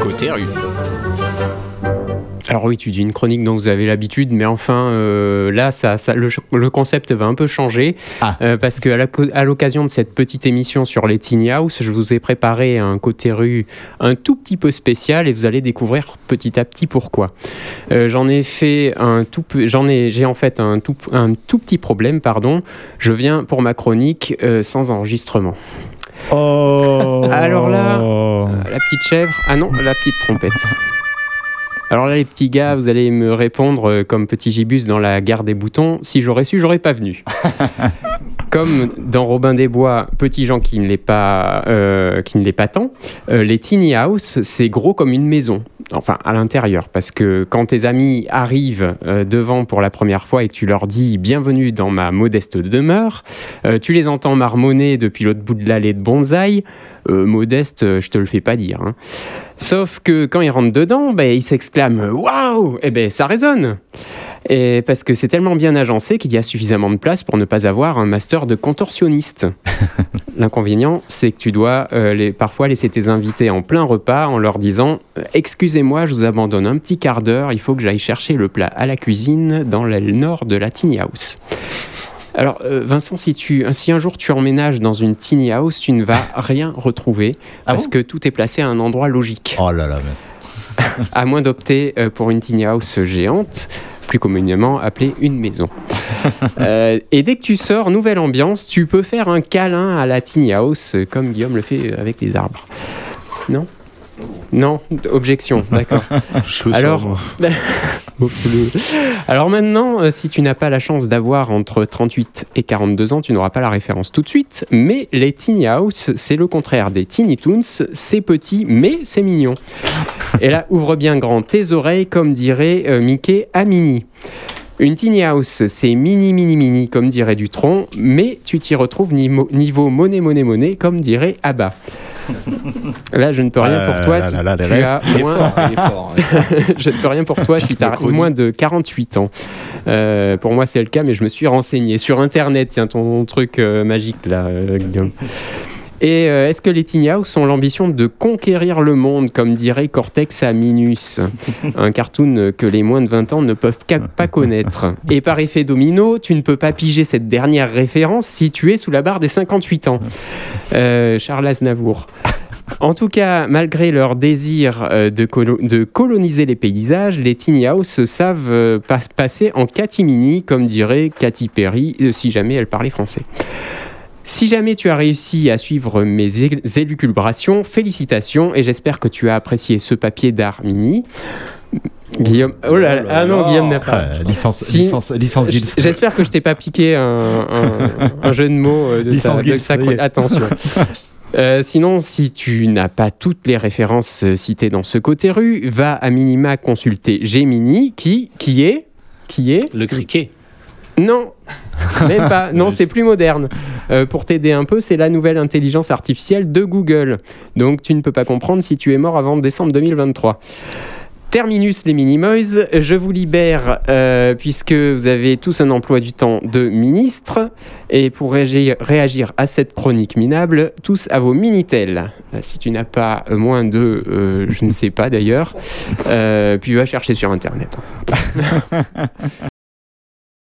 Côté rue. Alors oui, tu dis une chronique dont vous avez l'habitude, mais enfin, euh, là, ça, ça- le, le concept va un peu changer, Ah. euh, parce que à l'occasion de cette petite émission sur les tiny house, je vous ai préparé un côté rue un tout petit peu spécial, et vous allez découvrir petit à petit pourquoi. Euh, j'en ai fait un tout, j'en ai, j'ai en fait un tout, un tout petit problème, pardon. Je viens pour ma chronique euh, sans enregistrement. Oh Alors là, la petite chèvre. Ah non, la petite trompette. Alors là, les petits gars, vous allez me répondre euh, comme petit gibus dans la gare des boutons. Si j'aurais su, j'aurais pas venu. comme dans Robin des Bois, petit Jean qui ne l'est pas, euh, qui ne l'est pas tant. euh, les tiny house, c'est gros comme une maison. Enfin, à l'intérieur, parce que quand tes amis arrivent euh, devant pour la première fois et que tu leur dis bienvenue dans ma modeste demeure, tu les entends marmonner depuis l'autre bout de l'allée de bonsaï. Modeste, je te le fais pas dire. hein. Sauf que quand ils rentrent dedans, ben, ils s'exclament Waouh Eh ben, ça résonne et parce que c'est tellement bien agencé qu'il y a suffisamment de place pour ne pas avoir un master de contorsionniste. L'inconvénient, c'est que tu dois euh, les- parfois laisser tes invités en plein repas en leur disant euh, Excusez-moi, je vous abandonne un petit quart d'heure, il faut que j'aille chercher le plat à la cuisine dans l'aile nord de la tiny house. Alors, euh, Vincent, si, tu, si un jour tu emménages dans une tiny house, tu ne vas rien retrouver Ah parce bon? que tout est placé à un endroit logique Oh là là, c'est- à moins d'opter pour une tiny house géante, plus communément appelée une maison. Euh, et dès que tu sors, nouvelle ambiance, tu peux faire un câlin à la tiny house, euh, comme Guillaume le fait avec les arbres. Non? Non? Objection, d'accord. Alors, Alors maintenant, euh, si tu n'as pas la chance d'avoir entre 38 et 42 ans, tu n'auras pas la référence tout de suite. Mais les Tiny House, c'est le contraire des Tiny Toons. C'est petit, mais c'est mignon. Et là, ouvre bien grand tes oreilles, comme dirait euh, Mickey à Mini. Une tiny house, c'est mini, mini, mini, comme dirait Dutron, mais tu t'y retrouves nimo- niveau monnaie, monnaie, monnaie, comme dirait Abba. Là, je ne peux rien pour toi Ah si tu as moins je ne peux rien pour toi si tu as moins de 48 ans. Euh, pour moi, c'est le cas, mais je me suis renseigné sur Internet. Tiens, ton truc euh, magique là, euh, Guillaume. Et euh, est-ce que les House ont l'ambition de conquérir le monde, comme dirait Cortex à Minus Un cartoon que les moins de 20 ans ne peuvent pas connaître. Et par effet domino, tu ne peux pas piger cette dernière référence si tu es sous la barre des 58 ans. Euh, Charles Aznavour. En tout cas, malgré leur désir euh, de, colo- de coloniser les paysages, les tiny house savent pas- passer en catimini, comme dirait Katy Perry, si jamais elle parlait français. Si jamais tu as réussi à suivre mes élucubrations, félicitations et j'espère que tu as apprécié ce papier d'art mini. Guillaume, oh là là, Oh là ah non, là. Guillaume n'a pas. Euh, licence, Si- licence, licence. J'espère que je t'ai pas piqué un, un- un jeu de mots euh, de Licence ta, de. Attention. Euh, sinon, si tu n'as pas toutes les références euh, citées dans ce côté rue, va à minima consulter Gemini, qui, qui est, qui est, Le criquet. non, même pas. Non, c'est plus moderne. Euh, pour t'aider un peu, c'est la nouvelle intelligence artificielle de Google. Donc, tu ne peux pas comprendre si tu es mort avant décembre 2023. Terminus les Minimoys, je vous libère euh, puisque vous avez tous un emploi du temps de ministre et pour réagir, à cette chronique minable, tous à vos Minitel. Euh, si tu n'as pas moins de, je ne sais pas d'ailleurs, puis va chercher sur Internet.